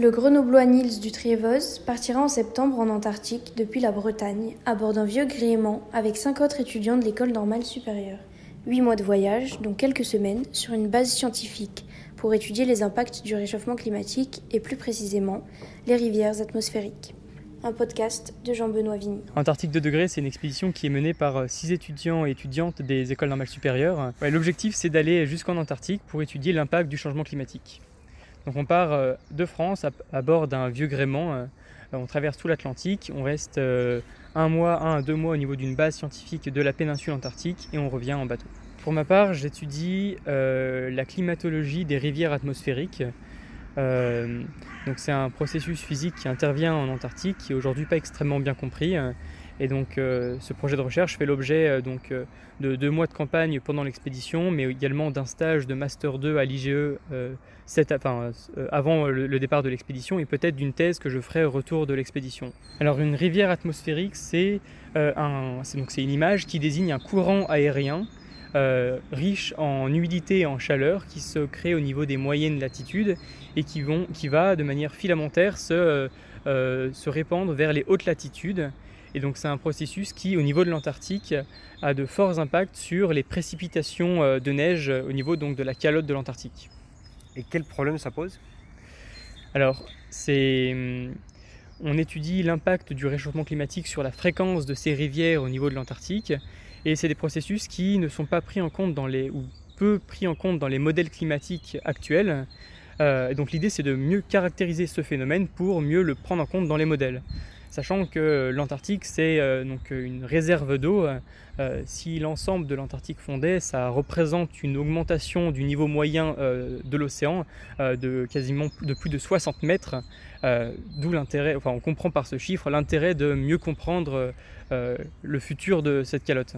Le grenoblois Niels du Trieveuse partira en septembre en Antarctique depuis la Bretagne à bord d'un vieux gréement avec cinq autres étudiants de l'école normale supérieure. Huit mois de voyage, dont quelques semaines, sur une base scientifique pour étudier les impacts du réchauffement climatique et plus précisément les rivières atmosphériques. Un podcast de Jean-Benoît Vigny. Antarctique 2 degrés, c'est une expédition qui est menée par six étudiants et étudiantes des écoles normales supérieures. L'objectif, c'est d'aller jusqu'en Antarctique pour étudier l'impact du changement climatique. Donc on part euh, de France à, bord d'un vieux gréement. euh, On traverse tout l'Atlantique. On reste euh, un mois, un à deux mois au niveau d'une base scientifique de la péninsule antarctique et on revient en bateau. Pour ma part, j'étudie la climatologie des rivières atmosphériques. Donc c'est un processus physique qui intervient en Antarctique, qui est aujourd'hui pas extrêmement bien compris. Et donc euh, ce projet de recherche fait l'objet euh, donc euh, de deux mois de campagne pendant l'expédition, mais également d'un stage de master 2 à l'IGE avant le, départ de l'expédition et peut-être d'une thèse que je ferai au retour de l'expédition. Alors une rivière atmosphérique, c'est une image qui désigne un courant aérien riche en humidité et en chaleur qui se crée au niveau des moyennes latitudes et qui, vont, qui va de manière filamentaire se, se répandre vers les hautes latitudes. Et donc c'est un processus qui, au niveau de l'Antarctique, a de forts impacts sur les précipitations euh, de neige euh, au niveau donc de la calotte de l'Antarctique. Et quel problème ça pose? Alors, c'est, hum, on étudie l'impact du réchauffement climatique sur la fréquence de ces rivières au niveau de l'Antarctique, et c'est des processus qui ne sont pas pris en compte dans les, ou peu pris en compte dans les modèles climatiques actuels. Euh, donc l'idée, c'est de mieux caractériser ce phénomène pour mieux le prendre en compte dans les modèles. Sachant que l'Antarctique, c'est euh, donc une réserve d'eau. Euh, si l'ensemble de l'Antarctique fondait, ça représente une augmentation du niveau moyen euh, de l'océan euh, de quasiment de plus de 60 mètres. Euh, D'où l'intérêt, enfin on comprend par ce chiffre l'intérêt de mieux comprendre euh, le futur de cette calotte.